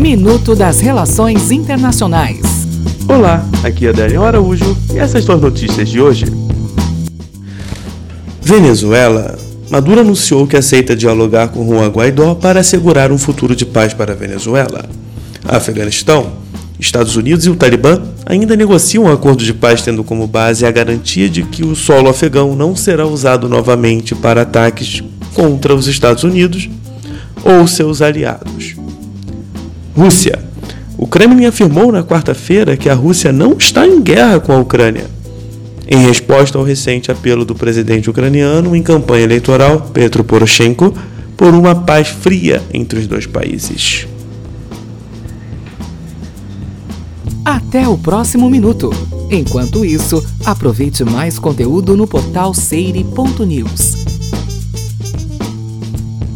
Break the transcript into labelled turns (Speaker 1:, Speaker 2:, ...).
Speaker 1: Minuto das Relações Internacionais.
Speaker 2: Olá, aqui é Daniel Araújo e essas são as notícias de hoje.
Speaker 3: Venezuela. Maduro anunciou que aceita dialogar com Juan Guaidó para assegurar um futuro de paz para a Venezuela. Afeganistão. Estados Unidos e o Talibã ainda negociam um acordo de paz tendo como base a garantia de que o solo afegão não será usado novamente para ataques contra os Estados Unidos ou seus aliados. Rússia. O Kremlin afirmou na quarta-feira que a Rússia não está em guerra com a Ucrânia, em resposta ao recente apelo do presidente ucraniano em campanha eleitoral, Petro Poroshenko, por uma paz fria entre os dois países.
Speaker 1: Até o próximo minuto. Enquanto isso, aproveite mais conteúdo no portal seire.news.